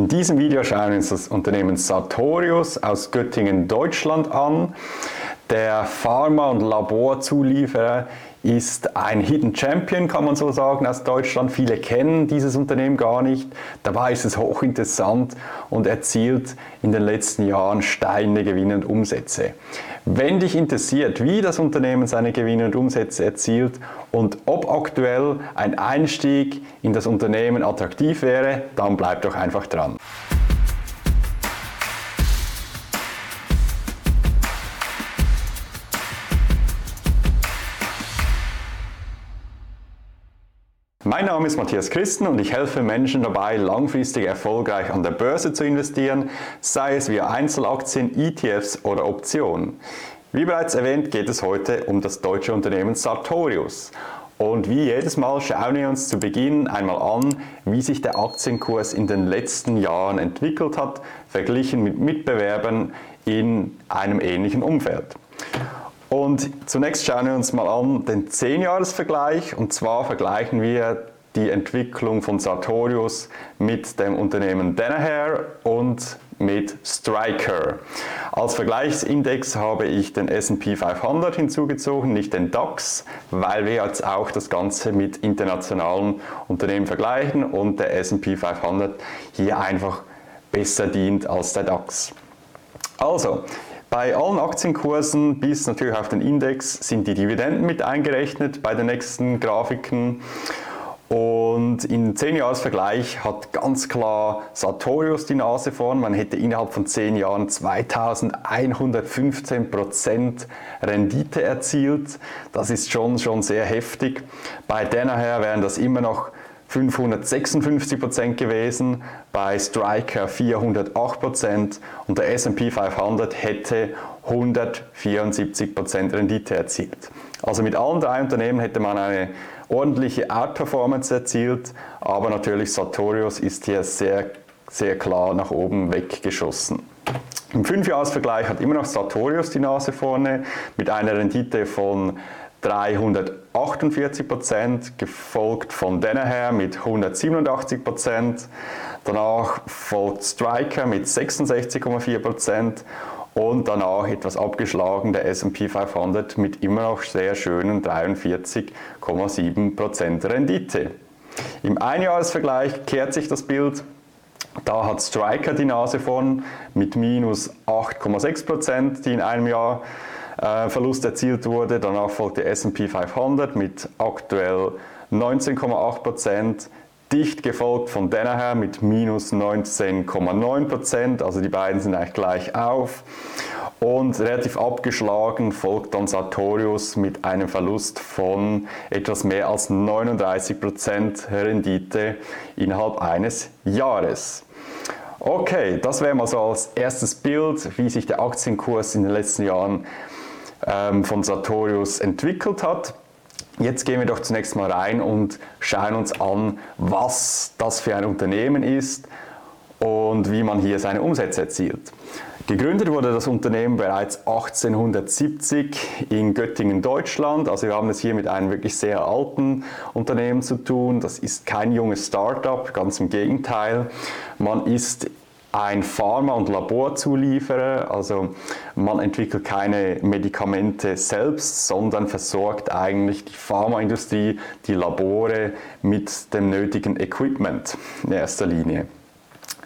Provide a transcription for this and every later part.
In diesem Video schauen wir uns das Unternehmen Sartorius aus Göttingen, Deutschland an. Der Pharma- und Laborzulieferer ist ein Hidden Champion, kann man so sagen, aus Deutschland. Viele kennen dieses Unternehmen gar nicht. Dabei ist es hochinteressant und erzielt in den letzten Jahren steigende Gewinne und Umsätze. Wenn dich interessiert, wie das Unternehmen seine Gewinne und Umsätze erzielt und ob aktuell ein Einstieg in das Unternehmen attraktiv wäre, dann bleib doch einfach dran. Mein Name ist Matthias Christen und ich helfe Menschen dabei, langfristig erfolgreich an der Börse zu investieren, sei es via Einzelaktien, ETFs oder Optionen. Wie bereits erwähnt, geht es heute um das deutsche Unternehmen Sartorius. Und wie jedes Mal schauen wir uns zu Beginn einmal an, wie sich der Aktienkurs in den letzten Jahren entwickelt hat, verglichen mit Mitbewerbern in einem ähnlichen Umfeld. Und zunächst schauen wir uns mal an den 10-Jahres-Vergleich. Und zwar vergleichen wir die Entwicklung von Sartorius mit dem Unternehmen Danaher und mit Striker. Als Vergleichsindex habe ich den S&P 500 hinzugezogen, nicht den DAX, weil wir jetzt auch das Ganze mit internationalen Unternehmen vergleichen und der S&P 500 hier einfach besser dient als der DAX. Also, bei allen Aktienkursen bis natürlich auf den Index sind die Dividenden mit eingerechnet bei den nächsten Grafiken. Und im 10-Jahres-Vergleich hat ganz klar Sartorius die Nase vorn. Man hätte innerhalb von 10 Jahren 2115% Rendite erzielt. Das ist schon, schon sehr heftig. Bei Danaher wären das immer noch 556% gewesen, bei Striker 408% und der S&P 500 hätte 174% Rendite erzielt. Also mit allen drei Unternehmen hätte man eine ordentliche Outperformance erzielt, aber natürlich Sartorius ist hier sehr, sehr klar nach oben weggeschossen. Im Fünfjahresvergleich hat immer noch Sartorius die Nase vorne mit einer Rendite von 348 Prozent, gefolgt von Danaher mit 187 Prozent. Danach folgt Striker mit 66,4 Prozent und danach etwas abgeschlagen der S&P 500 mit immer noch sehr schönen 43,7 Prozent Rendite. Im Einjahresvergleich kehrt sich das Bild. Da hat Striker die Nase vorn mit minus 8,6 Prozent, die in einem Jahr Verlust erzielt wurde. Danach folgte S&P 500 mit aktuell 19,8% dicht gefolgt von Danaher mit minus 19,9% also die beiden sind eigentlich gleich auf. Und relativ abgeschlagen folgt dann Sartorius mit einem Verlust von etwas mehr als 39% Rendite innerhalb eines Jahres. Okay, das wäre mal so als erstes Bild, wie sich der Aktienkurs in den letzten Jahren ähm, von Sartorius entwickelt hat. Jetzt gehen wir doch zunächst mal rein und schauen uns an, was das für ein Unternehmen ist und wie man hier seine Umsätze erzielt. Gegründet wurde das Unternehmen bereits 1870 in Göttingen, Deutschland. Also wir haben es hier mit einem wirklich sehr alten Unternehmen zu tun. Das ist kein junges Startup, ganz im Gegenteil. Man ist ein Pharma- und Laborzulieferer. Also man entwickelt keine Medikamente selbst, sondern versorgt eigentlich die Pharmaindustrie, die Labore mit dem nötigen Equipment in erster Linie.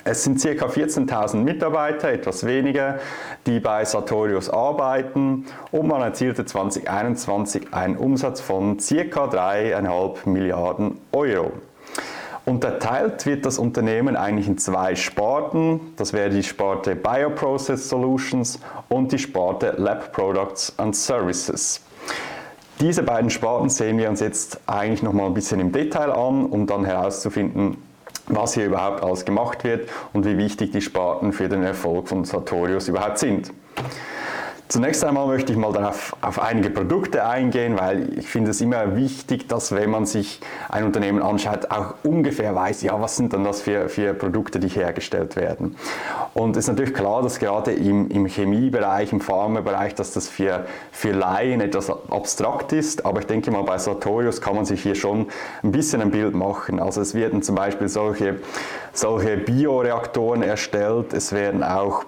Es sind ca. 14.000 Mitarbeiter, etwas weniger, die bei Sartorius arbeiten und man erzielte 2021 einen Umsatz von ca. 3,5 Milliarden Euro. Unterteilt wird das Unternehmen eigentlich in zwei Sparten. Das wäre die Sparte Bioprocess Solutions und die Sparte Lab Products and Services. Diese beiden Sparten sehen wir uns jetzt eigentlich noch mal ein bisschen im Detail an, um dann herauszufinden, was hier überhaupt alles gemacht wird und wie wichtig die Sparten für den Erfolg von Sartorius überhaupt sind. Zunächst einmal möchte ich mal darauf, auf einige Produkte eingehen, weil ich finde es immer wichtig, dass wenn man sich ein Unternehmen anschaut, auch ungefähr weiß, ja, was sind dann das für, für Produkte, die hergestellt werden. Und es ist natürlich klar, dass gerade im, im Chemiebereich, im Pharmabereich, dass das für, für Laien etwas abstrakt ist, aber ich denke mal, bei Sartorius kann man sich hier schon ein bisschen ein Bild machen. Also es werden zum Beispiel solche, solche Bioreaktoren erstellt, es werden auch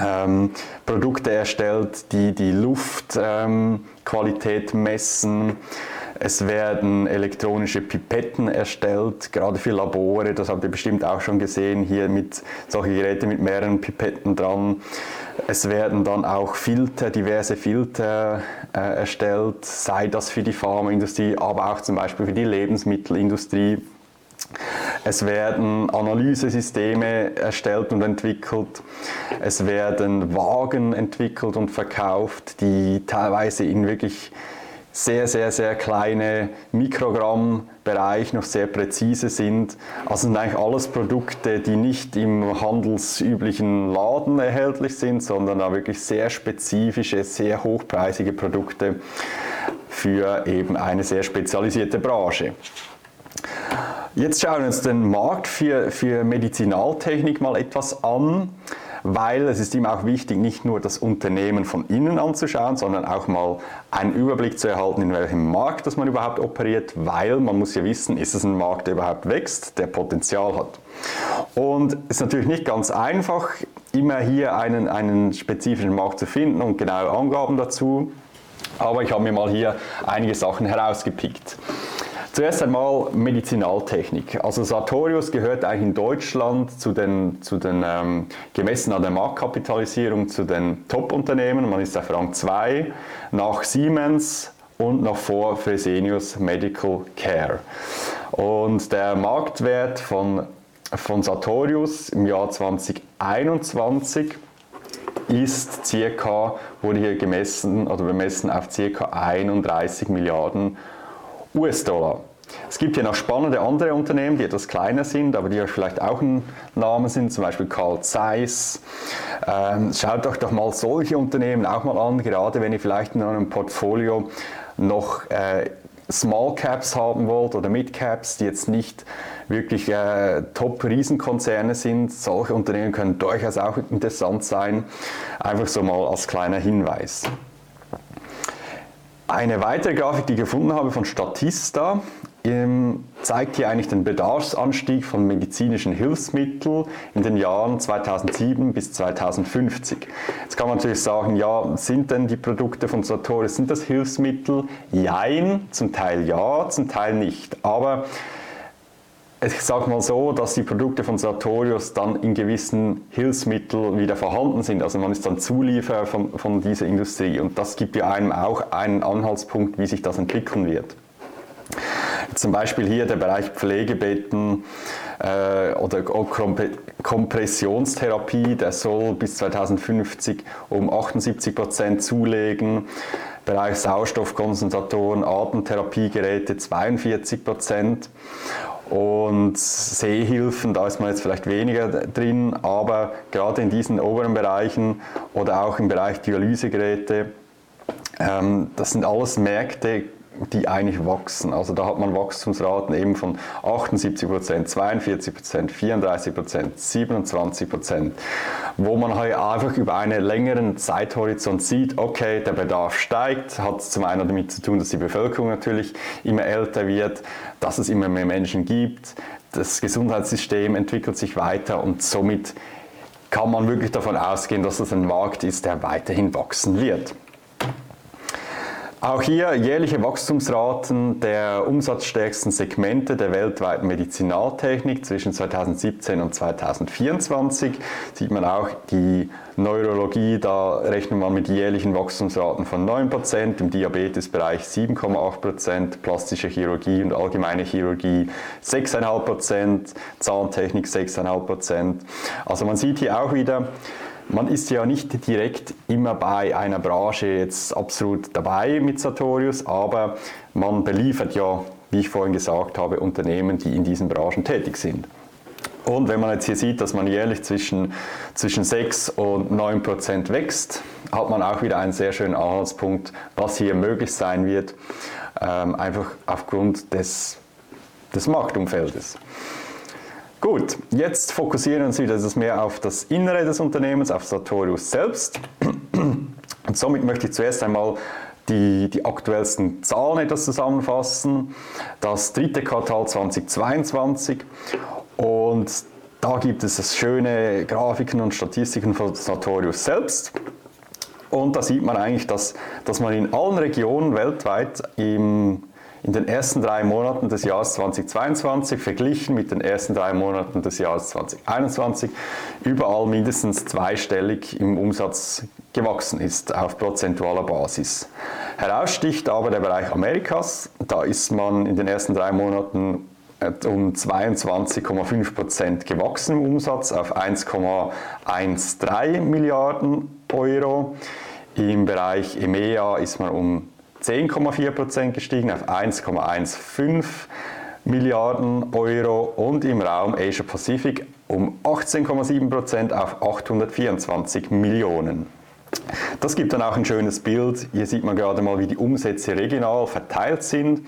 ähm, Produkte erstellt, die die Luftqualität ähm, messen. Es werden elektronische Pipetten erstellt, gerade für Labore, das habt ihr bestimmt auch schon gesehen, hier mit solchen Geräten mit mehreren Pipetten dran. Es werden dann auch Filter, diverse Filter äh, erstellt, sei das für die Pharmaindustrie, aber auch zum Beispiel für die Lebensmittelindustrie. Es werden Analysesysteme erstellt und entwickelt. Es werden Wagen entwickelt und verkauft, die teilweise in wirklich sehr, sehr, sehr kleine Mikrogrammbereich noch sehr präzise sind. Also sind eigentlich alles Produkte, die nicht im handelsüblichen Laden erhältlich sind, sondern da wirklich sehr spezifische, sehr hochpreisige Produkte für eben eine sehr spezialisierte Branche. Jetzt schauen wir uns den Markt für, für Medizinaltechnik mal etwas an, weil es ist ihm auch wichtig, nicht nur das Unternehmen von innen anzuschauen, sondern auch mal einen Überblick zu erhalten, in welchem Markt das man überhaupt operiert, weil man muss ja wissen, ist es ein Markt, der überhaupt wächst, der Potenzial hat. Und es ist natürlich nicht ganz einfach, immer hier einen, einen spezifischen Markt zu finden und genaue Angaben dazu, aber ich habe mir mal hier einige Sachen herausgepickt. Zuerst einmal Medizinaltechnik. Also Sartorius gehört eigentlich in Deutschland zu den, zu den ähm, gemessen an der Marktkapitalisierung zu den Top-Unternehmen. Man ist auf Rang 2 nach Siemens und noch vor Fresenius Medical Care. Und der Marktwert von, von Sartorius im Jahr 2021 ist circa, wurde hier gemessen oder bemessen auf circa 31 Milliarden US-Dollar. Es gibt ja noch spannende andere Unternehmen, die etwas kleiner sind, aber die vielleicht auch ein Name sind, zum Beispiel Carl Zeiss. Ähm, schaut euch doch mal solche Unternehmen auch mal an, gerade wenn ihr vielleicht in eurem Portfolio noch äh, Small Caps haben wollt oder Mid Caps, die jetzt nicht wirklich äh, Top-Riesenkonzerne sind. Solche Unternehmen können durchaus auch interessant sein. Einfach so mal als kleiner Hinweis. Eine weitere Grafik, die ich gefunden habe von Statista, ähm, zeigt hier eigentlich den Bedarfsanstieg von medizinischen Hilfsmitteln in den Jahren 2007 bis 2050. Jetzt kann man natürlich sagen, ja, sind denn die Produkte von Sartorius, sind das Hilfsmittel? Jein, zum Teil ja, zum Teil nicht. Aber ich sage mal so, dass die Produkte von Sartorius dann in gewissen Hilfsmitteln wieder vorhanden sind. Also man ist dann Zulieferer von, von dieser Industrie und das gibt ja einem auch einen Anhaltspunkt, wie sich das entwickeln wird. Zum Beispiel hier der Bereich Pflegebetten äh, oder Kompressionstherapie, der soll bis 2050 um 78 Prozent zulegen. Bereich Sauerstoffkonzentratoren, Atemtherapiegeräte 42 Prozent. Und Sehhilfen, da ist man jetzt vielleicht weniger drin, aber gerade in diesen oberen Bereichen oder auch im Bereich Dialysegeräte, ähm, das sind alles Märkte, die eigentlich wachsen. Also da hat man Wachstumsraten eben von 78 Prozent, 42 Prozent, 34 Prozent, 27 Prozent, wo man halt einfach über einen längeren Zeithorizont sieht, okay, der Bedarf steigt, hat zum einen damit zu tun, dass die Bevölkerung natürlich immer älter wird, dass es immer mehr Menschen gibt, das Gesundheitssystem entwickelt sich weiter und somit kann man wirklich davon ausgehen, dass es ein Markt ist, der weiterhin wachsen wird. Auch hier jährliche Wachstumsraten der umsatzstärksten Segmente der weltweiten Medizinaltechnik zwischen 2017 und 2024. Sieht man auch die Neurologie, da rechnet man mit jährlichen Wachstumsraten von 9%, im Diabetesbereich 7,8%, plastische Chirurgie und allgemeine Chirurgie 6,5%, Zahntechnik 6,5%. Also man sieht hier auch wieder, man ist ja nicht direkt immer bei einer Branche jetzt absolut dabei mit Sartorius, aber man beliefert ja, wie ich vorhin gesagt habe, Unternehmen, die in diesen Branchen tätig sind. Und wenn man jetzt hier sieht, dass man jährlich zwischen, zwischen 6 und 9 Prozent wächst, hat man auch wieder einen sehr schönen Anhaltspunkt, was hier möglich sein wird, ähm, einfach aufgrund des, des Marktumfeldes. Gut, jetzt fokussieren wieder etwas mehr auf das Innere des Unternehmens, auf Sartorius selbst. Und somit möchte ich zuerst einmal die, die aktuellsten Zahlen etwas zusammenfassen. Das dritte Quartal 2022 und da gibt es schöne Grafiken und Statistiken von Sartorius selbst. Und da sieht man eigentlich, dass, dass man in allen Regionen weltweit im in den ersten drei Monaten des Jahres 2022 verglichen mit den ersten drei Monaten des Jahres 2021 überall mindestens zweistellig im Umsatz gewachsen ist auf prozentualer Basis. Heraussticht aber der Bereich Amerikas. Da ist man in den ersten drei Monaten um 22,5 Prozent gewachsen im Umsatz auf 1,13 Milliarden Euro. Im Bereich EMEA ist man um 10,4% gestiegen auf 1,15 Milliarden Euro und im Raum Asia Pacific um 18,7% auf 824 Millionen. Das gibt dann auch ein schönes Bild. Hier sieht man gerade mal, wie die Umsätze regional verteilt sind.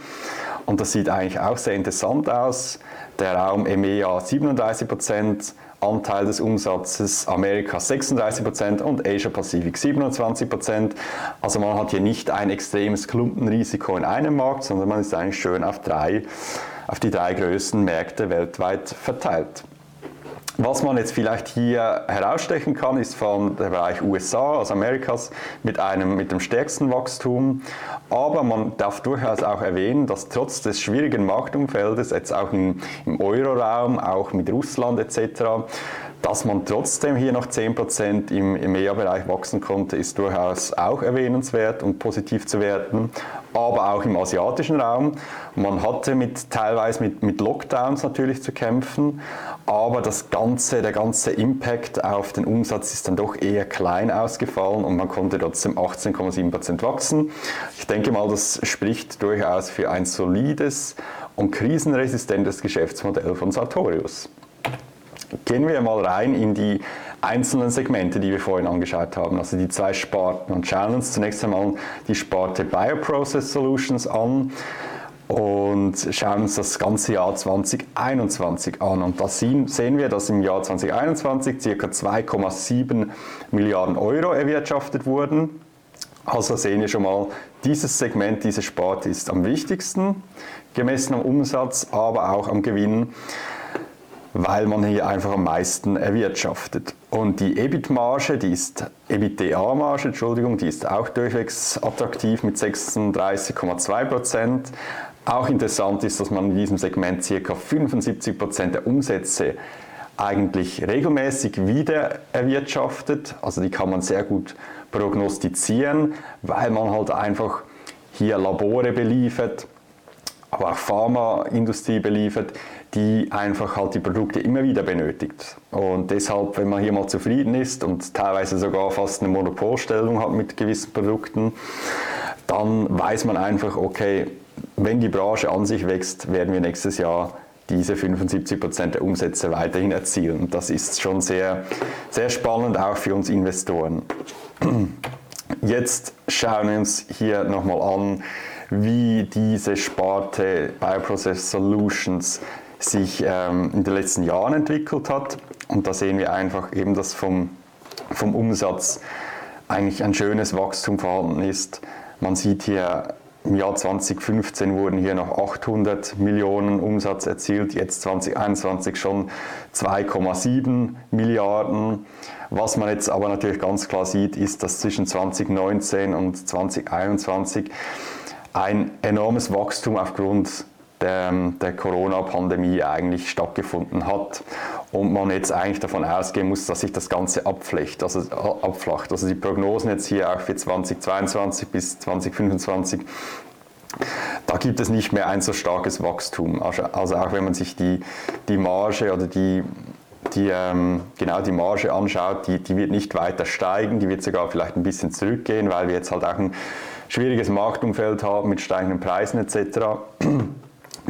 Und das sieht eigentlich auch sehr interessant aus. Der Raum EMEA 37 Anteil des Umsatzes, Amerika 36% und Asia Pacific 27%. Also man hat hier nicht ein extremes Klumpenrisiko in einem Markt, sondern man ist eigentlich schön auf, drei, auf die drei größten Märkte weltweit verteilt. Was man jetzt vielleicht hier herausstechen kann, ist von der Bereich USA, also Amerikas, mit, einem, mit dem stärksten Wachstum. Aber man darf durchaus auch erwähnen, dass trotz des schwierigen Marktumfeldes, jetzt auch im, im Euroraum, auch mit Russland etc., dass man trotzdem hier noch 10% im EMEA-Bereich wachsen konnte, ist durchaus auch erwähnenswert und positiv zu werten. Aber auch im asiatischen Raum. Man hatte mit, teilweise mit, mit Lockdowns natürlich zu kämpfen, aber das ganze, der ganze Impact auf den Umsatz ist dann doch eher klein ausgefallen und man konnte trotzdem 18,7% wachsen. Ich denke mal, das spricht durchaus für ein solides und krisenresistentes Geschäftsmodell von Sartorius. Gehen wir mal rein in die einzelnen Segmente, die wir vorhin angeschaut haben, also die zwei Sparten und schauen uns zunächst einmal die Sparte Bioprocess Solutions an und schauen uns das ganze Jahr 2021 an. Und da sehen wir, dass im Jahr 2021 ca. 2,7 Milliarden Euro erwirtschaftet wurden. Also sehen wir schon mal, dieses Segment, diese Sparte ist am wichtigsten, gemessen am Umsatz, aber auch am Gewinn weil man hier einfach am meisten erwirtschaftet. Und die EBIT-Marge, die ist EBITDA-Marge, Entschuldigung, die ist auch durchwegs attraktiv mit 36,2 Prozent. Auch interessant ist, dass man in diesem Segment ca. 75 Prozent der Umsätze eigentlich regelmäßig wieder erwirtschaftet. Also die kann man sehr gut prognostizieren, weil man halt einfach hier Labore beliefert, aber auch Pharmaindustrie beliefert, die einfach halt die Produkte immer wieder benötigt. Und deshalb, wenn man hier mal zufrieden ist und teilweise sogar fast eine Monopolstellung hat mit gewissen Produkten, dann weiß man einfach, okay, wenn die Branche an sich wächst, werden wir nächstes Jahr diese 75% der Umsätze weiterhin erzielen. Und das ist schon sehr, sehr spannend auch für uns Investoren. Jetzt schauen wir uns hier nochmal an, wie diese Sparte Bioprocess Solutions sich ähm, in den letzten Jahren entwickelt hat. Und da sehen wir einfach eben, dass vom, vom Umsatz eigentlich ein schönes Wachstum vorhanden ist. Man sieht hier, im Jahr 2015 wurden hier noch 800 Millionen Umsatz erzielt, jetzt 2021 schon 2,7 Milliarden. Was man jetzt aber natürlich ganz klar sieht, ist, dass zwischen 2019 und 2021 ein enormes Wachstum aufgrund der, der Corona-Pandemie eigentlich stattgefunden hat und man jetzt eigentlich davon ausgehen muss, dass sich das Ganze abflacht. Also, abflacht. also die Prognosen jetzt hier auch für 2022 bis 2025 da gibt es nicht mehr ein so starkes Wachstum. Also, also auch wenn man sich die, die Marge oder die, die, ähm, genau die Marge anschaut, die, die wird nicht weiter steigen, die wird sogar vielleicht ein bisschen zurückgehen, weil wir jetzt halt auch ein schwieriges Marktumfeld haben mit steigenden Preisen etc.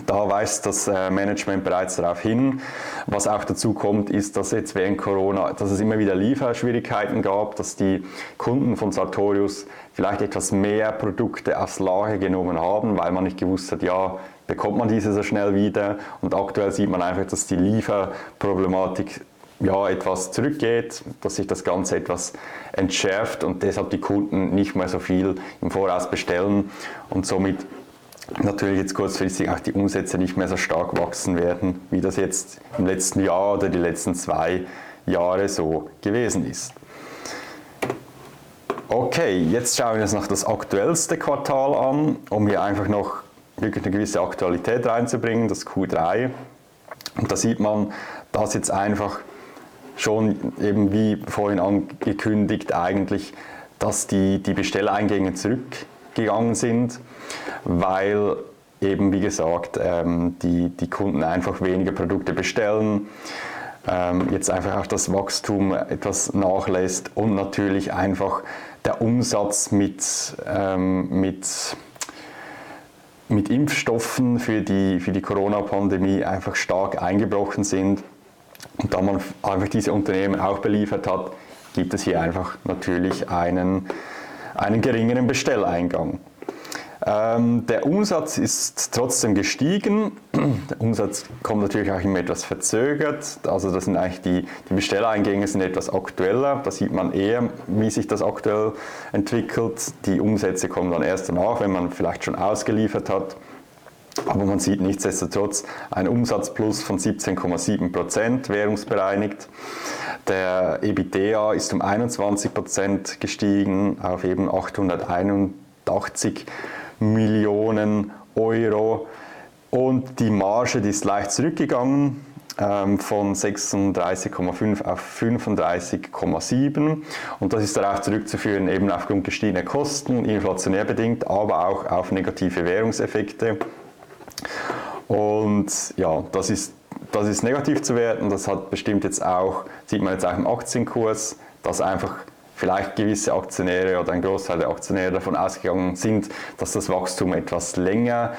Da weist das äh, Management bereits darauf hin. Was auch dazu kommt, ist, dass jetzt während Corona, dass es immer wieder Lieferschwierigkeiten gab, dass die Kunden von Sartorius vielleicht etwas mehr Produkte aufs Lager genommen haben, weil man nicht gewusst hat, ja, bekommt man diese so schnell wieder. Und aktuell sieht man einfach, dass die Lieferproblematik ja, etwas zurückgeht, dass sich das Ganze etwas entschärft und deshalb die Kunden nicht mehr so viel im Voraus bestellen und somit natürlich jetzt kurzfristig auch die Umsätze nicht mehr so stark wachsen werden, wie das jetzt im letzten Jahr oder die letzten zwei Jahre so gewesen ist. Okay, jetzt schauen wir uns noch das aktuellste Quartal an, um hier einfach noch wirklich eine gewisse Aktualität reinzubringen, das Q3. Und da sieht man, dass jetzt einfach schon eben wie vorhin angekündigt eigentlich, dass die, die Bestelleingänge zurückgegangen sind weil eben, wie gesagt, ähm, die, die Kunden einfach weniger Produkte bestellen, ähm, jetzt einfach auch das Wachstum etwas nachlässt und natürlich einfach der Umsatz mit, ähm, mit, mit Impfstoffen für die, für die Corona-Pandemie einfach stark eingebrochen sind. Und da man einfach diese Unternehmen auch beliefert hat, gibt es hier einfach natürlich einen, einen geringeren Bestelleingang. Ähm, der Umsatz ist trotzdem gestiegen. Der Umsatz kommt natürlich auch immer etwas verzögert. Also das sind eigentlich die, die Bestellereingänge sind etwas aktueller. Da sieht man eher, wie sich das aktuell entwickelt. Die Umsätze kommen dann erst danach, wenn man vielleicht schon ausgeliefert hat. Aber man sieht nichtsdestotrotz einen Umsatzplus von 17,7 Prozent währungsbereinigt. Der EBITDA ist um 21 Prozent gestiegen auf eben 881 Millionen Euro. Und die Marge die ist leicht zurückgegangen ähm, von 36,5 auf 35,7 und das ist darauf zurückzuführen eben aufgrund gestiegener Kosten, inflationär bedingt, aber auch auf negative Währungseffekte. Und ja, das ist, das ist negativ zu werten, das hat bestimmt jetzt auch, sieht man jetzt auch im Aktienkurs, dass einfach vielleicht gewisse Aktionäre oder ein Großteil der Aktionäre davon ausgegangen sind, dass das Wachstum etwas länger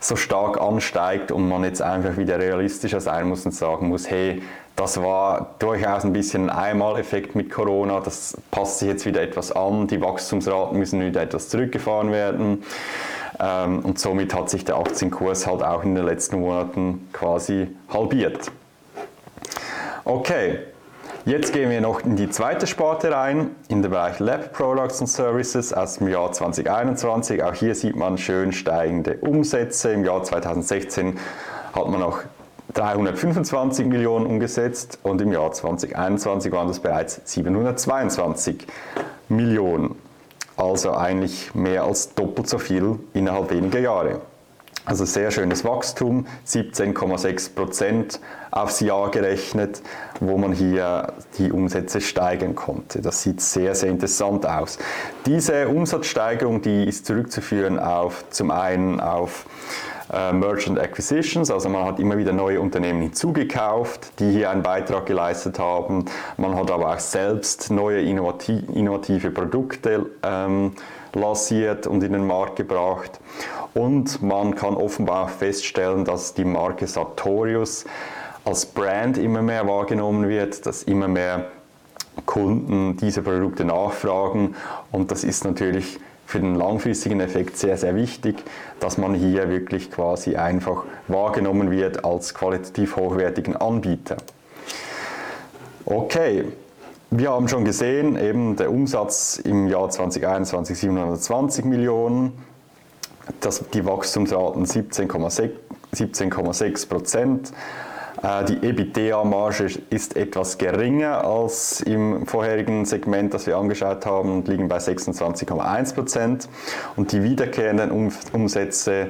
so stark ansteigt und man jetzt einfach wieder realistischer sein muss und sagen muss, hey, das war durchaus ein bisschen ein Einmaleffekt mit Corona, das passt sich jetzt wieder etwas an, die Wachstumsraten müssen wieder etwas zurückgefahren werden ähm, und somit hat sich der Aktienkurs halt auch in den letzten Monaten quasi halbiert. Okay, Jetzt gehen wir noch in die zweite Sparte rein, in den Bereich Lab Products and Services aus dem Jahr 2021. Auch hier sieht man schön steigende Umsätze. Im Jahr 2016 hat man noch 325 Millionen umgesetzt und im Jahr 2021 waren das bereits 722 Millionen. Also eigentlich mehr als doppelt so viel innerhalb weniger Jahre. Also sehr schönes Wachstum, 17,6 Prozent aufs Jahr gerechnet, wo man hier die Umsätze steigern konnte. Das sieht sehr, sehr interessant aus. Diese Umsatzsteigerung, die ist zurückzuführen auf zum einen auf äh, Merchant Acquisitions, also man hat immer wieder neue Unternehmen hinzugekauft, die hier einen Beitrag geleistet haben. Man hat aber auch selbst neue innovative Produkte ähm, lanciert und in den Markt gebracht. Und man kann offenbar auch feststellen, dass die Marke Sartorius als Brand immer mehr wahrgenommen wird, dass immer mehr Kunden diese Produkte nachfragen und das ist natürlich für den langfristigen Effekt sehr, sehr wichtig, dass man hier wirklich quasi einfach wahrgenommen wird als qualitativ hochwertigen Anbieter. Okay, wir haben schon gesehen, eben der Umsatz im Jahr 2021 720 Millionen, das, die Wachstumsraten 17,6 17 Prozent. Äh, die EBITDA-Marge ist etwas geringer als im vorherigen Segment, das wir angeschaut haben, und liegen bei 26,1 Prozent. Und die wiederkehrenden Umsätze,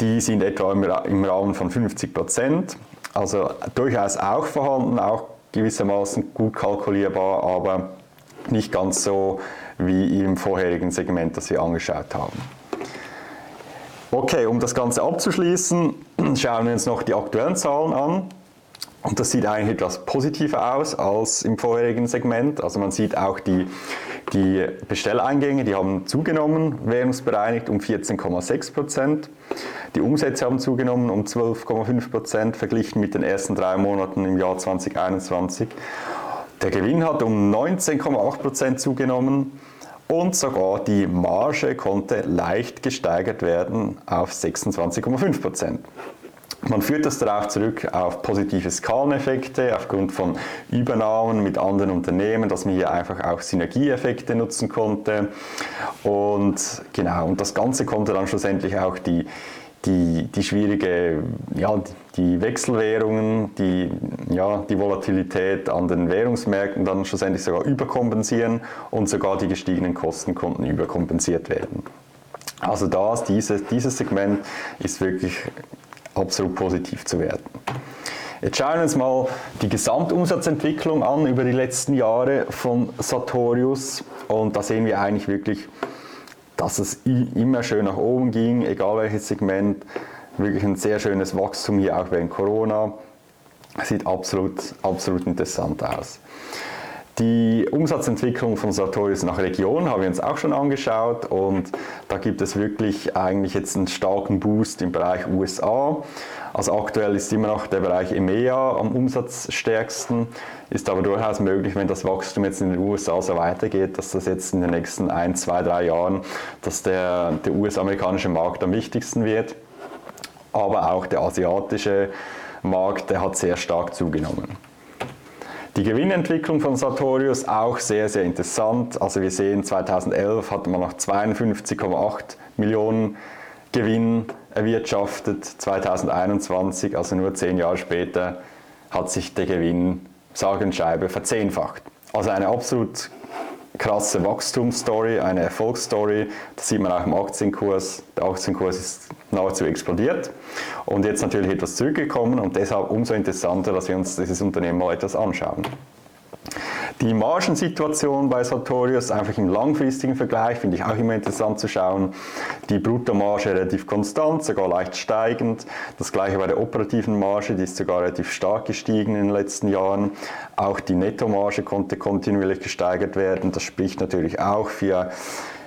die sind etwa im Rahmen von 50 Prozent. Also durchaus auch vorhanden, auch gewissermaßen gut kalkulierbar, aber nicht ganz so wie im vorherigen Segment, das wir angeschaut haben. Okay, um das Ganze abzuschließen, schauen wir uns noch die aktuellen Zahlen an. Und das sieht eigentlich etwas positiver aus als im vorherigen Segment. Also man sieht auch die, die Bestelleingänge, die haben zugenommen, währungsbereinigt um 14,6 Prozent. Die Umsätze haben zugenommen um 12,5 Prozent verglichen mit den ersten drei Monaten im Jahr 2021. Der Gewinn hat um 19,8 Prozent zugenommen und sogar die Marge konnte leicht gesteigert werden auf 26,5 Prozent. Man führt das darauf zurück auf positive Skaleneffekte aufgrund von Übernahmen mit anderen Unternehmen, dass man hier einfach auch Synergieeffekte nutzen konnte. Und genau, und das Ganze konnte dann schlussendlich auch die, die, die schwierige, ja, die Wechselwährungen, die, ja, die Volatilität an den Währungsmärkten dann schlussendlich sogar überkompensieren und sogar die gestiegenen Kosten konnten überkompensiert werden. Also das, dieses, dieses Segment ist wirklich absolut positiv zu werden. Jetzt schauen wir uns mal die Gesamtumsatzentwicklung an über die letzten Jahre von Sartorius und da sehen wir eigentlich wirklich, dass es immer schön nach oben ging, egal welches Segment, wirklich ein sehr schönes Wachstum hier auch während Corona. Sieht absolut, absolut interessant aus. Die Umsatzentwicklung von Sartorius nach Region haben wir uns auch schon angeschaut und da gibt es wirklich eigentlich jetzt einen starken Boost im Bereich USA. Also aktuell ist immer noch der Bereich EMEA am umsatzstärksten, ist aber durchaus möglich, wenn das Wachstum jetzt in den USA so weitergeht, dass das jetzt in den nächsten ein, zwei, drei Jahren, dass der, der US-amerikanische Markt am wichtigsten wird. Aber auch der asiatische Markt, der hat sehr stark zugenommen. Die Gewinnentwicklung von Sartorius auch sehr, sehr interessant. Also wir sehen, 2011 hatte man noch 52,8 Millionen Gewinn erwirtschaftet. 2021, also nur zehn Jahre später, hat sich der Gewinn schreibe verzehnfacht. Also eine absolut krasse Wachstumsstory, eine Erfolgsstory. Das sieht man auch im Aktienkurs. Der Aktienkurs ist nahezu explodiert und jetzt natürlich etwas zurückgekommen und deshalb umso interessanter, dass wir uns dieses Unternehmen mal etwas anschauen. Die Margensituation bei Sartorius, einfach im langfristigen Vergleich, finde ich auch immer interessant zu schauen. Die Bruttomarge relativ konstant, sogar leicht steigend. Das gleiche bei der operativen Marge, die ist sogar relativ stark gestiegen in den letzten Jahren. Auch die Nettomarge konnte kontinuierlich gesteigert werden. Das spricht natürlich auch für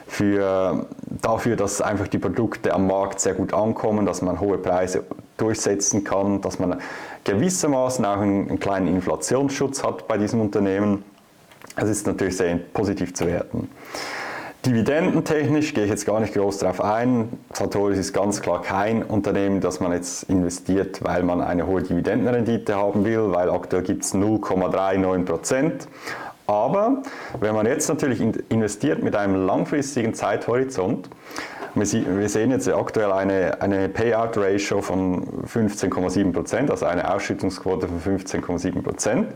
für, dafür, dass einfach die Produkte am Markt sehr gut ankommen, dass man hohe Preise durchsetzen kann, dass man gewissermaßen auch einen, einen kleinen Inflationsschutz hat bei diesem Unternehmen. Es ist natürlich sehr positiv zu werten. Dividendentechnisch gehe ich jetzt gar nicht groß darauf ein. Sartorius ist ganz klar kein Unternehmen, das man jetzt investiert, weil man eine hohe Dividendenrendite haben will, weil aktuell gibt es 0,39 Prozent. Aber wenn man jetzt natürlich investiert mit einem langfristigen Zeithorizont, wir sehen jetzt aktuell eine, eine Payout-Ratio von 15,7 Prozent, also eine Ausschüttungsquote von 15,7 Prozent.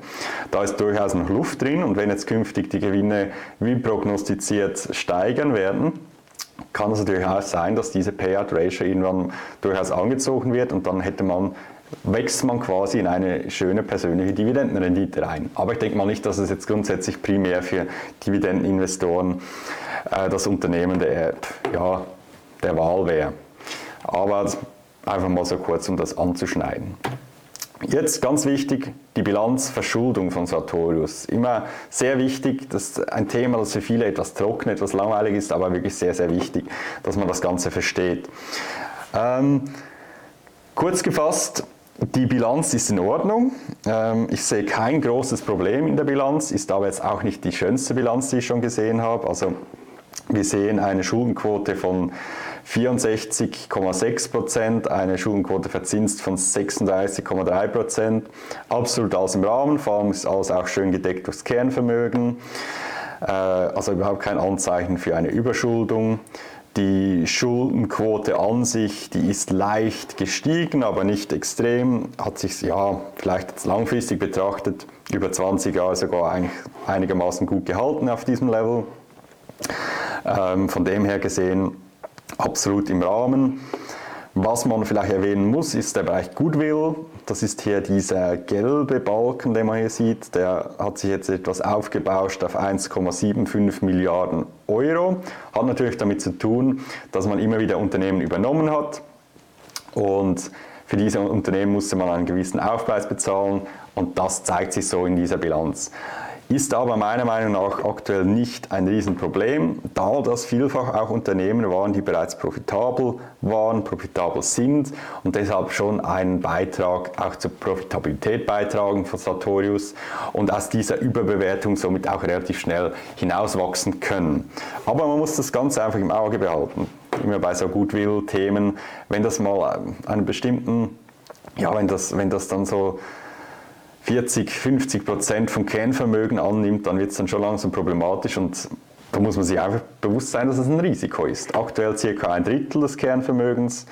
Da ist durchaus noch Luft drin und wenn jetzt künftig die Gewinne wie prognostiziert steigern werden, kann es natürlich auch sein, dass diese Payout-Ratio irgendwann durchaus angezogen wird und dann hätte man wächst man quasi in eine schöne persönliche Dividendenrendite rein. Aber ich denke mal nicht, dass es jetzt grundsätzlich primär für Dividendeninvestoren äh, das Unternehmen der, ja, der Wahl wäre. Aber einfach mal so kurz, um das anzuschneiden. Jetzt ganz wichtig, die Bilanzverschuldung von Sartorius. Immer sehr wichtig, das ist ein Thema, das für viele etwas trocken, etwas langweilig ist, aber wirklich sehr, sehr wichtig, dass man das Ganze versteht. Ähm, kurz gefasst, die Bilanz ist in Ordnung. Ähm, ich sehe kein großes Problem in der Bilanz, ist aber jetzt auch nicht die schönste Bilanz, die ich schon gesehen habe. Also wir sehen eine Schuldenquote von 64,6 Prozent, eine Schuldenquote verzinst von 36,3 Prozent. Absolut alles im Rahmen, vor allem ist alles auch schön gedeckt durchs Kernvermögen. Äh, also überhaupt kein Anzeichen für eine Überschuldung. Die Schuldenquote an sich, die ist leicht gestiegen, aber nicht extrem. Hat sich ja vielleicht langfristig betrachtet über 20 Jahre sogar einigermaßen gut gehalten auf diesem Level. Ähm, von dem her gesehen absolut im Rahmen. Was man vielleicht erwähnen muss, ist der Bereich Goodwill. Das ist hier dieser gelbe Balken, den man hier sieht. Der hat sich jetzt etwas aufgebauscht auf 1,75 Milliarden Euro. Hat natürlich damit zu tun, dass man immer wieder Unternehmen übernommen hat. Und für diese Unternehmen musste man einen gewissen Aufpreis bezahlen. Und das zeigt sich so in dieser Bilanz ist aber meiner Meinung nach aktuell nicht ein Riesenproblem, da das vielfach auch Unternehmen waren, die bereits profitabel waren, profitabel sind und deshalb schon einen Beitrag auch zur Profitabilität beitragen von Sartorius und aus dieser Überbewertung somit auch relativ schnell hinauswachsen können. Aber man muss das Ganze einfach im Auge behalten. Immer bei so Goodwill-Themen, wenn das mal einen bestimmten, ja, wenn das, wenn das dann so 40, 50 Prozent vom Kernvermögen annimmt, dann wird es dann schon langsam problematisch und da muss man sich einfach bewusst sein, dass es ein Risiko ist. Aktuell circa ein Drittel des Kernvermögens,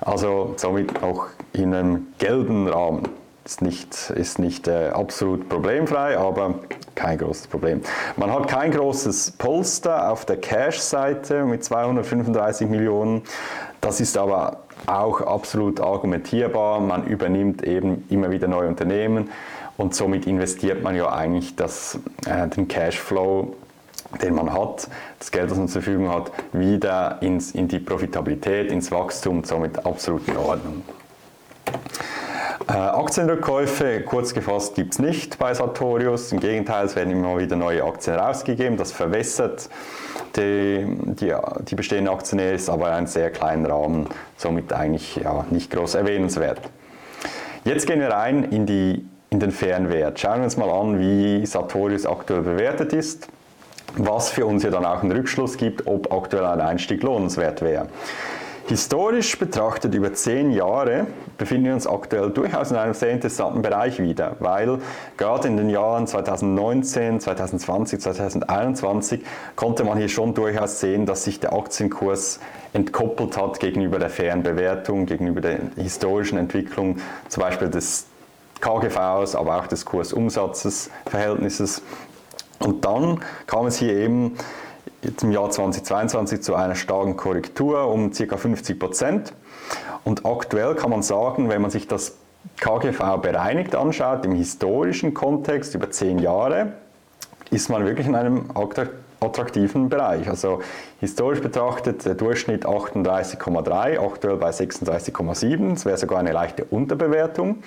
also somit auch in einem gelben Rahmen. Ist nicht, ist nicht äh, absolut problemfrei, aber kein großes Problem. Man hat kein großes Polster auf der Cash-Seite mit 235 Millionen. Das ist aber auch absolut argumentierbar. Man übernimmt eben immer wieder neue Unternehmen und somit investiert man ja eigentlich das, äh, den Cashflow, den man hat, das Geld, das man zur Verfügung hat, wieder ins, in die Profitabilität, ins Wachstum, somit absolut in Ordnung. Äh, Aktienrückkäufe, kurz gefasst, gibt es nicht bei Sartorius. Im Gegenteil, es werden immer wieder neue Aktien rausgegeben. Das verwässert die, die, die bestehenden Aktionäre, ist aber ein sehr kleiner Rahmen, somit eigentlich ja, nicht groß erwähnenswert. Jetzt gehen wir rein in, die, in den fairen Wert. Schauen wir uns mal an, wie Sartorius aktuell bewertet ist was für uns ja dann auch einen Rückschluss gibt, ob aktuell ein Einstieg lohnenswert wäre. Historisch betrachtet über zehn Jahre befinden wir uns aktuell durchaus in einem sehr interessanten Bereich wieder, weil gerade in den Jahren 2019, 2020, 2021 konnte man hier schon durchaus sehen, dass sich der Aktienkurs entkoppelt hat gegenüber der fairen Bewertung, gegenüber der historischen Entwicklung, zum Beispiel des KGVs, aber auch des Kursumsatzes, Verhältnisses. Und dann kam es hier eben jetzt im Jahr 2022 zu einer starken Korrektur um ca. 50 Prozent. Und aktuell kann man sagen, wenn man sich das KGV bereinigt anschaut, im historischen Kontext über zehn Jahre, ist man wirklich in einem attraktiven Bereich. Also historisch betrachtet der Durchschnitt 38,3, aktuell bei 36,7, das wäre sogar eine leichte Unterbewertung.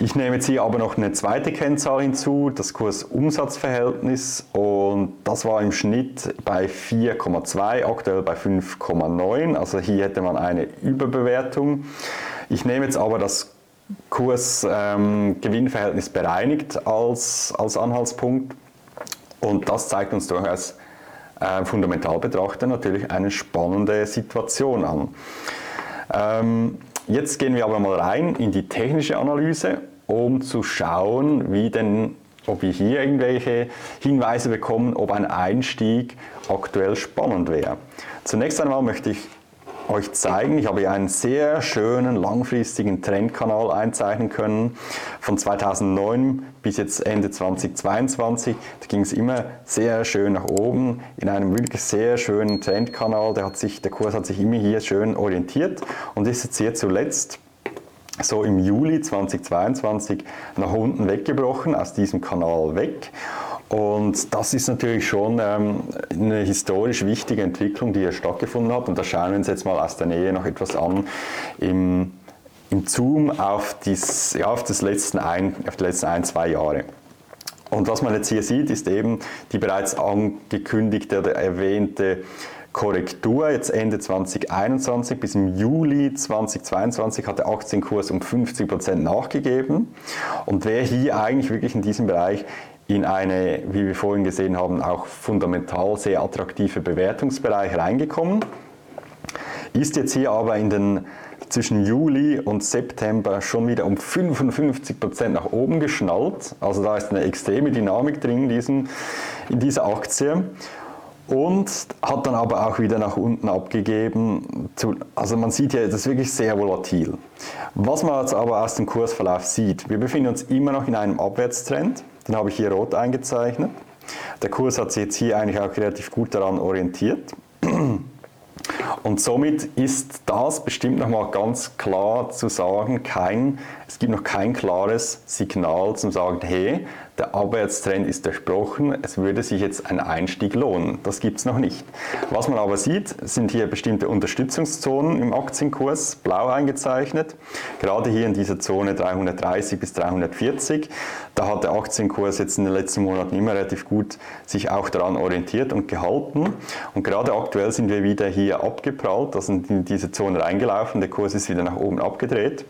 Ich nehme jetzt hier aber noch eine zweite Kennzahl hinzu, das Kursumsatzverhältnis und das war im Schnitt bei 4,2, aktuell bei 5,9, also hier hätte man eine Überbewertung. Ich nehme jetzt aber das Kurs-Gewinnverhältnis ähm, bereinigt als, als Anhaltspunkt und das zeigt uns durchaus äh, fundamental betrachtet natürlich eine spannende Situation an. Ähm, Jetzt gehen wir aber mal rein in die technische Analyse, um zu schauen, wie denn, ob wir hier irgendwelche Hinweise bekommen, ob ein Einstieg aktuell spannend wäre. Zunächst einmal möchte ich euch zeigen. Ich habe hier einen sehr schönen langfristigen Trendkanal einzeichnen können. Von 2009 bis jetzt Ende 2022. Da ging es immer sehr schön nach oben in einem wirklich sehr schönen Trendkanal. Der, hat sich, der Kurs hat sich immer hier schön orientiert und ist jetzt hier zuletzt so im Juli 2022 nach unten weggebrochen, aus diesem Kanal weg. Und das ist natürlich schon ähm, eine historisch wichtige Entwicklung, die hier stattgefunden hat. Und da schauen wir uns jetzt mal aus der Nähe noch etwas an im, im Zoom auf, dies, ja, auf, das letzten ein, auf die letzten ein, zwei Jahre. Und was man jetzt hier sieht, ist eben die bereits angekündigte oder erwähnte Korrektur. Jetzt Ende 2021 bis im Juli 2022 hat der Aktienkurs um 50% nachgegeben. Und wer hier eigentlich wirklich in diesem Bereich in eine, wie wir vorhin gesehen haben, auch fundamental sehr attraktive Bewertungsbereich reingekommen. Ist jetzt hier aber in den zwischen Juli und September schon wieder um 55 Prozent nach oben geschnallt. Also da ist eine extreme Dynamik drin in, diesem, in dieser Aktie. Und hat dann aber auch wieder nach unten abgegeben. Also man sieht ja, das ist wirklich sehr volatil. Was man jetzt aber aus dem Kursverlauf sieht, wir befinden uns immer noch in einem Abwärtstrend. Den habe ich hier rot eingezeichnet. Der Kurs hat sich jetzt hier eigentlich auch relativ gut daran orientiert. Und somit ist das bestimmt nochmal ganz klar zu sagen, kein, es gibt noch kein klares Signal zum sagen, hey, der Abwärtstrend ist durchbrochen, es würde sich jetzt ein Einstieg lohnen. Das gibt es noch nicht. Was man aber sieht, sind hier bestimmte Unterstützungszonen im Aktienkurs, blau eingezeichnet. Gerade hier in dieser Zone 330 bis 340. Da hat der Aktienkurs jetzt in den letzten Monaten immer relativ gut sich auch daran orientiert und gehalten. Und gerade aktuell sind wir wieder hier abgeprallt, also in diese Zone reingelaufen. Der Kurs ist wieder nach oben abgedreht.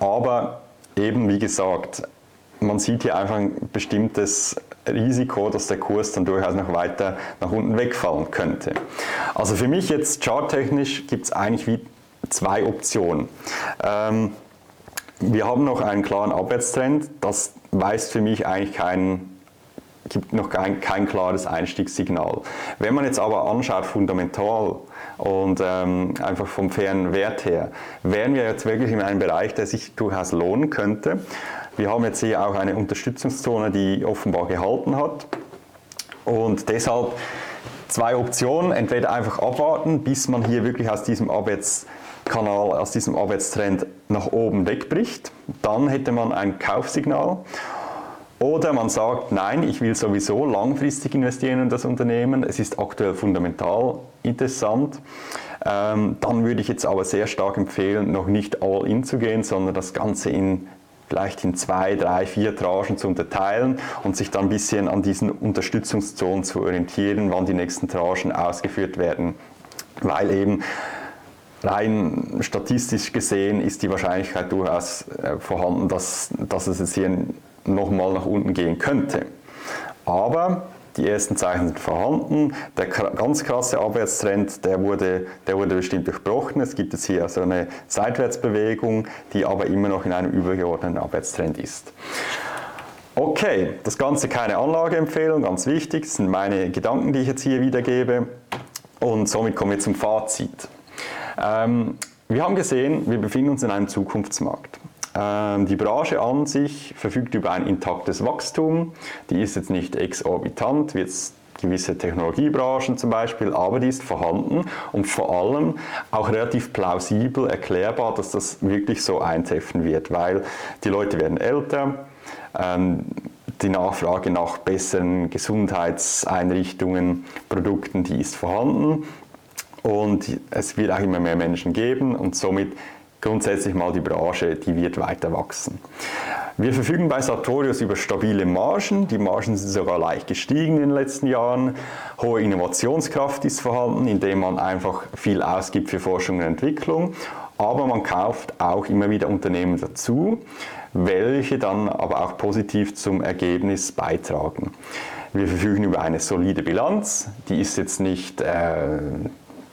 Aber eben wie gesagt, man sieht hier einfach ein bestimmtes Risiko, dass der Kurs dann durchaus noch weiter nach unten wegfallen könnte. Also für mich jetzt charttechnisch gibt es eigentlich wie zwei Optionen. Ähm, wir haben noch einen klaren Abwärtstrend, das weist für mich eigentlich keinen gibt noch kein, kein klares Einstiegssignal. Wenn man jetzt aber anschaut, fundamental und ähm, einfach vom fairen Wert her, wären wir jetzt wirklich in einem Bereich, der sich durchaus lohnen könnte. Wir haben jetzt hier auch eine Unterstützungszone, die offenbar gehalten hat. Und deshalb zwei Optionen. Entweder einfach abwarten, bis man hier wirklich aus diesem Abwärtskanal, aus diesem Abwärtstrend nach oben wegbricht. Dann hätte man ein Kaufsignal. Oder man sagt, nein, ich will sowieso langfristig investieren in das Unternehmen. Es ist aktuell fundamental interessant. Ähm, dann würde ich jetzt aber sehr stark empfehlen, noch nicht all in zu gehen, sondern das Ganze in vielleicht in zwei, drei, vier Tranchen zu unterteilen und sich dann ein bisschen an diesen Unterstützungszonen zu orientieren, wann die nächsten Tranchen ausgeführt werden. Weil eben rein statistisch gesehen ist die Wahrscheinlichkeit durchaus äh, vorhanden, dass, dass es jetzt hier nochmal nach unten gehen könnte. Aber die ersten Zeichen sind vorhanden. Der ganz krasse Abwärtstrend, der wurde, der wurde bestimmt durchbrochen. Es gibt jetzt hier so eine Seitwärtsbewegung, die aber immer noch in einem übergeordneten Abwärtstrend ist. Okay, das Ganze keine Anlageempfehlung, ganz wichtig. Das sind meine Gedanken, die ich jetzt hier wiedergebe. Und somit kommen wir zum Fazit. Ähm, wir haben gesehen, wir befinden uns in einem Zukunftsmarkt. Ähm, die Branche an sich verfügt über ein intaktes Wachstum. Die ist jetzt nicht exorbitant, wie jetzt gewisse Technologiebranchen zum Beispiel, aber die ist vorhanden und vor allem auch relativ plausibel erklärbar, dass das wirklich so eintreffen wird, weil die Leute werden älter, ähm, die Nachfrage nach besseren Gesundheitseinrichtungen, Produkten, die ist vorhanden und es wird auch immer mehr Menschen geben und somit grundsätzlich mal die Branche, die wird weiter wachsen. Wir verfügen bei Sartorius über stabile Margen. Die Margen sind sogar leicht gestiegen in den letzten Jahren. Hohe Innovationskraft ist vorhanden, indem man einfach viel ausgibt für Forschung und Entwicklung. Aber man kauft auch immer wieder Unternehmen dazu, welche dann aber auch positiv zum Ergebnis beitragen. Wir verfügen über eine solide Bilanz. Die ist jetzt nicht äh,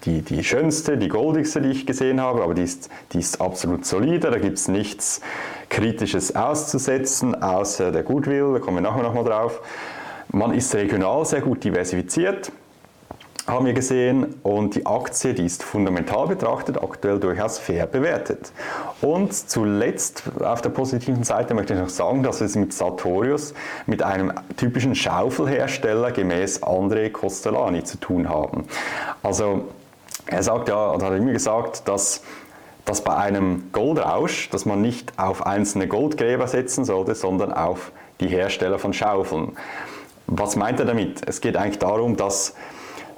die, die schönste, die goldigste, die ich gesehen habe, aber die ist, die ist absolut solide, da gibt es nichts Kritisches auszusetzen, außer der Goodwill, da kommen wir nachher nochmal drauf. Man ist regional sehr gut diversifiziert, haben wir gesehen, und die Aktie, die ist fundamental betrachtet, aktuell durchaus fair bewertet. Und zuletzt auf der positiven Seite möchte ich noch sagen, dass wir es mit Sartorius, mit einem typischen Schaufelhersteller gemäß André Costellani zu tun haben. Also er sagt ja, oder hat immer gesagt, dass, dass bei einem Goldrausch, dass man nicht auf einzelne Goldgräber setzen sollte, sondern auf die Hersteller von Schaufeln. Was meint er damit? Es geht eigentlich darum, dass,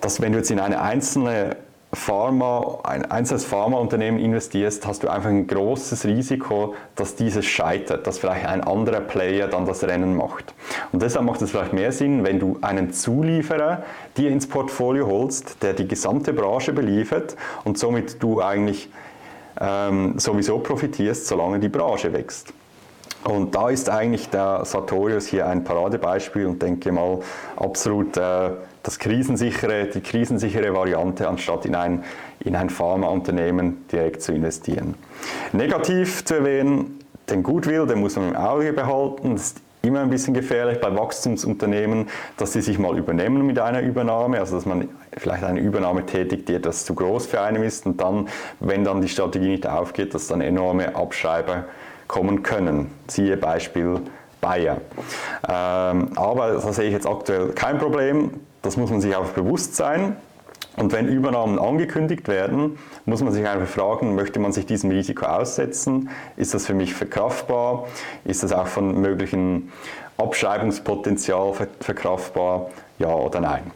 dass wenn du jetzt in eine einzelne Pharma, ein einzelnes Pharmaunternehmen investierst, hast du einfach ein großes Risiko, dass dieses scheitert, dass vielleicht ein anderer Player dann das Rennen macht. Und deshalb macht es vielleicht mehr Sinn, wenn du einen Zulieferer dir ins Portfolio holst, der die gesamte Branche beliefert und somit du eigentlich ähm, sowieso profitierst, solange die Branche wächst. Und da ist eigentlich der Sartorius hier ein Paradebeispiel und denke mal absolut äh, das krisensichere, die krisensichere Variante, anstatt in ein, in ein Pharmaunternehmen direkt zu investieren. Negativ zu erwähnen, den Goodwill, den muss man im Auge behalten. Das ist immer ein bisschen gefährlich bei Wachstumsunternehmen, dass sie sich mal übernehmen mit einer Übernahme, also dass man vielleicht eine Übernahme tätigt, die etwas zu groß für einen ist und dann, wenn dann die Strategie nicht aufgeht, dass dann enorme Abschreiber kommen können. Siehe Beispiel Bayer. Ähm, aber da sehe ich jetzt aktuell kein Problem. Das muss man sich auch bewusst sein. Und wenn Übernahmen angekündigt werden, muss man sich einfach fragen, möchte man sich diesem Risiko aussetzen? Ist das für mich verkraftbar? Ist das auch von möglichen Abschreibungspotenzial verkraftbar, ja oder nein.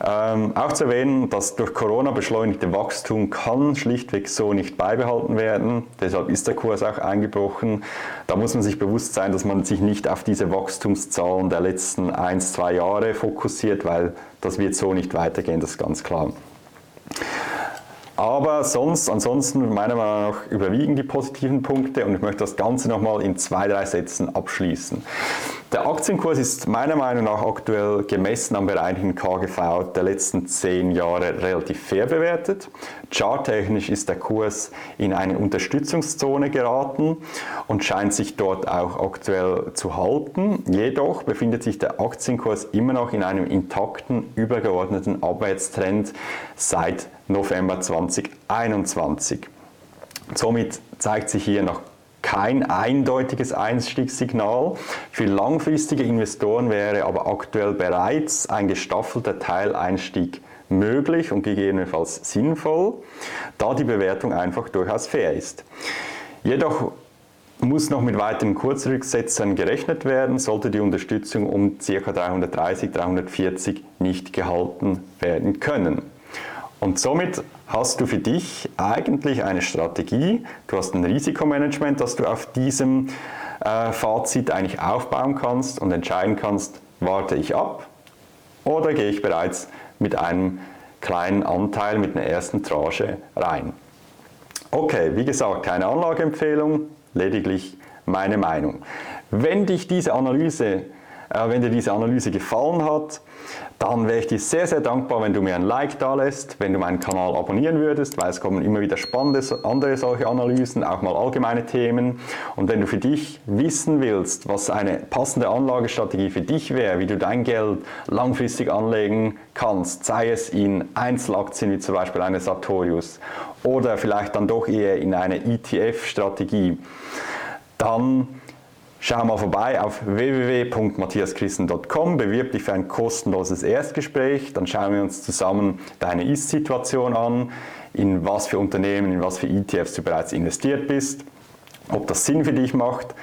Ähm, auch zu erwähnen, das durch Corona beschleunigte Wachstum kann schlichtweg so nicht beibehalten werden. Deshalb ist der Kurs auch eingebrochen. Da muss man sich bewusst sein, dass man sich nicht auf diese Wachstumszahlen der letzten ein, zwei Jahre fokussiert, weil das wird so nicht weitergehen, das ist ganz klar. Aber sonst, ansonsten meiner Meinung nach überwiegen die positiven Punkte und ich möchte das Ganze nochmal in zwei, drei Sätzen abschließen. Der Aktienkurs ist meiner Meinung nach aktuell gemessen am bereinigten KGV der letzten zehn Jahre relativ fair bewertet. Charttechnisch ist der Kurs in eine Unterstützungszone geraten und scheint sich dort auch aktuell zu halten. Jedoch befindet sich der Aktienkurs immer noch in einem intakten, übergeordneten Abwärtstrend seit November 2021. Somit zeigt sich hier noch kein eindeutiges Einstiegssignal. Für langfristige Investoren wäre aber aktuell bereits ein gestaffelter Teileinstieg möglich und gegebenenfalls sinnvoll, da die Bewertung einfach durchaus fair ist. Jedoch muss noch mit weiteren Kurzrücksetzern gerechnet werden, sollte die Unterstützung um ca. 330, 340 nicht gehalten werden können. Und somit hast du für dich eigentlich eine Strategie, du hast ein Risikomanagement, das du auf diesem äh, Fazit eigentlich aufbauen kannst und entscheiden kannst, warte ich ab oder gehe ich bereits mit einem kleinen Anteil, mit einer ersten Tranche rein. Okay, wie gesagt, keine Anlageempfehlung, lediglich meine Meinung. Wenn dich diese Analyse wenn dir diese Analyse gefallen hat, dann wäre ich dir sehr, sehr dankbar, wenn du mir ein Like da lässt, wenn du meinen Kanal abonnieren würdest, weil es kommen immer wieder spannende andere solche Analysen, auch mal allgemeine Themen. Und wenn du für dich wissen willst, was eine passende Anlagestrategie für dich wäre, wie du dein Geld langfristig anlegen kannst, sei es in Einzelaktien wie zum Beispiel eine Sartorius oder vielleicht dann doch eher in eine ETF-Strategie, dann Schau mal vorbei auf www.matthiaschristen.com, bewirb dich für ein kostenloses Erstgespräch, dann schauen wir uns zusammen deine Ist-Situation an, in was für Unternehmen, in was für ETFs du bereits investiert bist, ob das Sinn für dich macht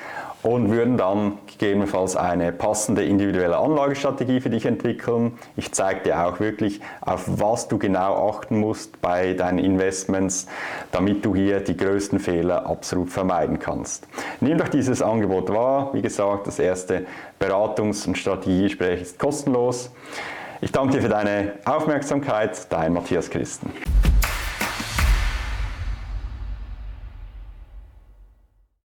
und würden dann gegebenenfalls eine passende individuelle Anlagestrategie für dich entwickeln. Ich zeige dir auch wirklich, auf was du genau achten musst bei deinen Investments, damit du hier die größten Fehler absolut vermeiden kannst. Nimm doch dieses Angebot wahr. Wie gesagt, das erste Beratungs- und Strategiegespräch ist kostenlos. Ich danke dir für deine Aufmerksamkeit, dein Matthias Christen.